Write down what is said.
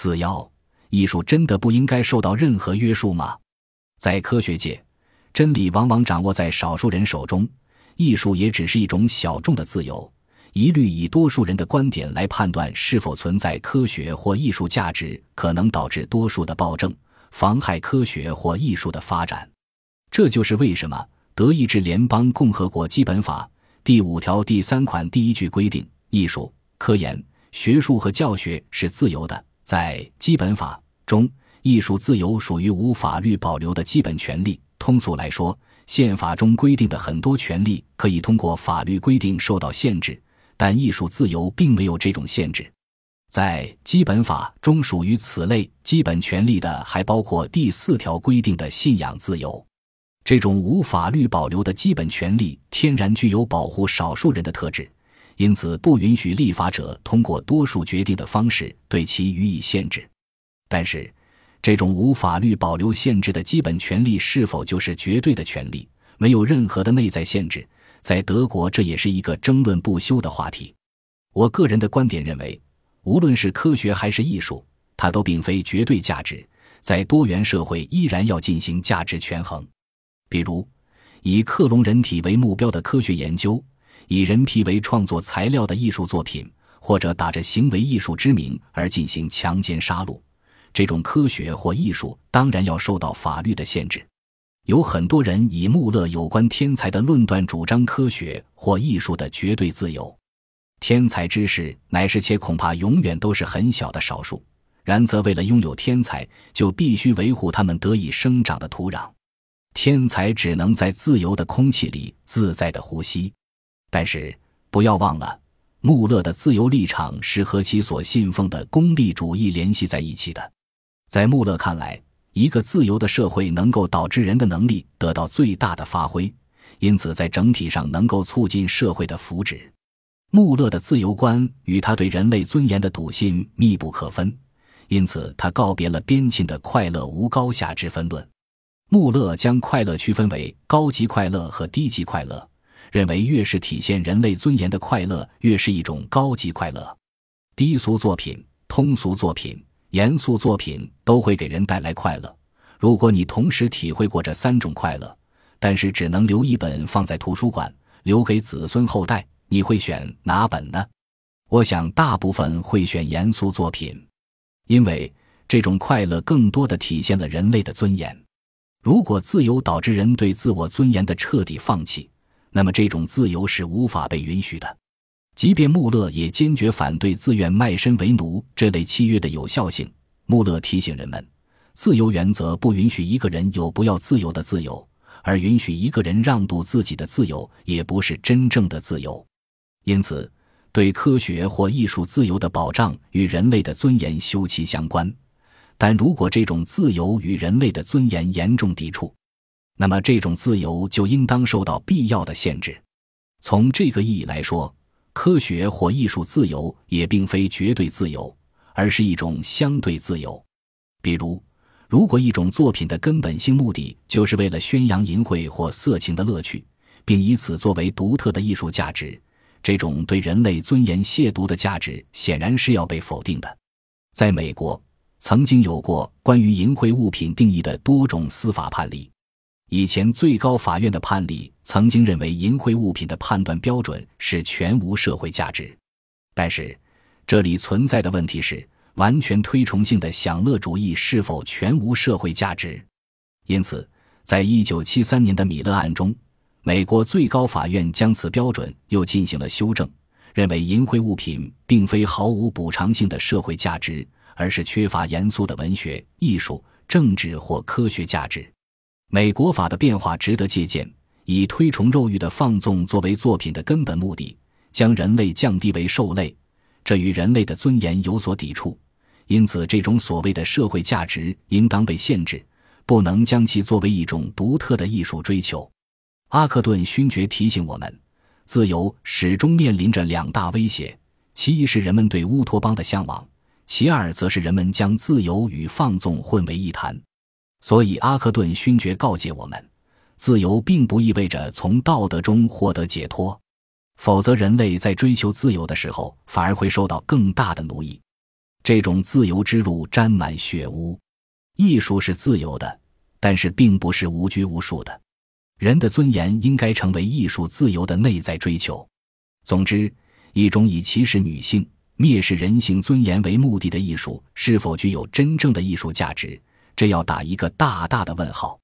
四幺，艺术真的不应该受到任何约束吗？在科学界，真理往往掌握在少数人手中，艺术也只是一种小众的自由。一律以多数人的观点来判断是否存在科学或艺术价值，可能导致多数的暴政，妨害科学或艺术的发展。这就是为什么德意志联邦共和国基本法第五条第三款第一句规定：艺术、科研、学术和教学是自由的。在基本法中，艺术自由属于无法律保留的基本权利。通俗来说，宪法中规定的很多权利可以通过法律规定受到限制。但艺术自由并没有这种限制，在基本法中属于此类基本权利的，还包括第四条规定的信仰自由。这种无法律保留的基本权利天然具有保护少数人的特质，因此不允许立法者通过多数决定的方式对其予以限制。但是，这种无法律保留限制的基本权利是否就是绝对的权利？没有任何的内在限制。在德国，这也是一个争论不休的话题。我个人的观点认为，无论是科学还是艺术，它都并非绝对价值。在多元社会，依然要进行价值权衡。比如，以克隆人体为目标的科学研究，以人皮为创作材料的艺术作品，或者打着行为艺术之名而进行强奸杀戮，这种科学或艺术当然要受到法律的限制。有很多人以穆勒有关天才的论断主张科学或艺术的绝对自由。天才之士乃是且恐怕永远都是很小的少数。然则为了拥有天才，就必须维护他们得以生长的土壤。天才只能在自由的空气里自在的呼吸。但是不要忘了，穆勒的自由立场是和其所信奉的功利主义联系在一起的。在穆勒看来。一个自由的社会能够导致人的能力得到最大的发挥，因此在整体上能够促进社会的福祉。穆勒的自由观与他对人类尊严的笃信密不可分，因此他告别了边沁的快乐无高下之分论。穆勒将快乐区分为高级快乐和低级快乐，认为越是体现人类尊严的快乐，越是一种高级快乐。低俗作品、通俗作品。严肃作品都会给人带来快乐。如果你同时体会过这三种快乐，但是只能留一本放在图书馆，留给子孙后代，你会选哪本呢？我想大部分会选严肃作品，因为这种快乐更多的体现了人类的尊严。如果自由导致人对自我尊严的彻底放弃，那么这种自由是无法被允许的。即便穆勒也坚决反对自愿卖身为奴这类契约的有效性。穆勒提醒人们，自由原则不允许一个人有不要自由的自由，而允许一个人让渡自己的自由也不是真正的自由。因此，对科学或艺术自由的保障与人类的尊严休戚相关。但如果这种自由与人类的尊严严重抵触，那么这种自由就应当受到必要的限制。从这个意义来说。科学或艺术自由也并非绝对自由，而是一种相对自由。比如，如果一种作品的根本性目的就是为了宣扬淫秽或色情的乐趣，并以此作为独特的艺术价值，这种对人类尊严亵渎的价值显然是要被否定的。在美国，曾经有过关于淫秽物品定义的多种司法判例。以前最高法院的判例曾经认为，淫秽物品的判断标准是全无社会价值。但是，这里存在的问题是，完全推崇性的享乐主义是否全无社会价值？因此，在一九七三年的米勒案中，美国最高法院将此标准又进行了修正，认为淫秽物品并非毫无补偿性的社会价值，而是缺乏严肃的文学、艺术、政治或科学价值。美国法的变化值得借鉴，以推崇肉欲的放纵作为作品的根本目的，将人类降低为兽类，这与人类的尊严有所抵触。因此，这种所谓的社会价值应当被限制，不能将其作为一种独特的艺术追求。阿克顿勋爵提醒我们，自由始终面临着两大威胁：其一是人们对乌托邦的向往，其二则是人们将自由与放纵混为一谈。所以，阿克顿勋爵告诫我们：自由并不意味着从道德中获得解脱，否则人类在追求自由的时候，反而会受到更大的奴役。这种自由之路沾满血污。艺术是自由的，但是并不是无拘无束的。人的尊严应该成为艺术自由的内在追求。总之，一种以歧视女性、蔑视人性尊严为目的的艺术，是否具有真正的艺术价值？这要打一个大大的问号。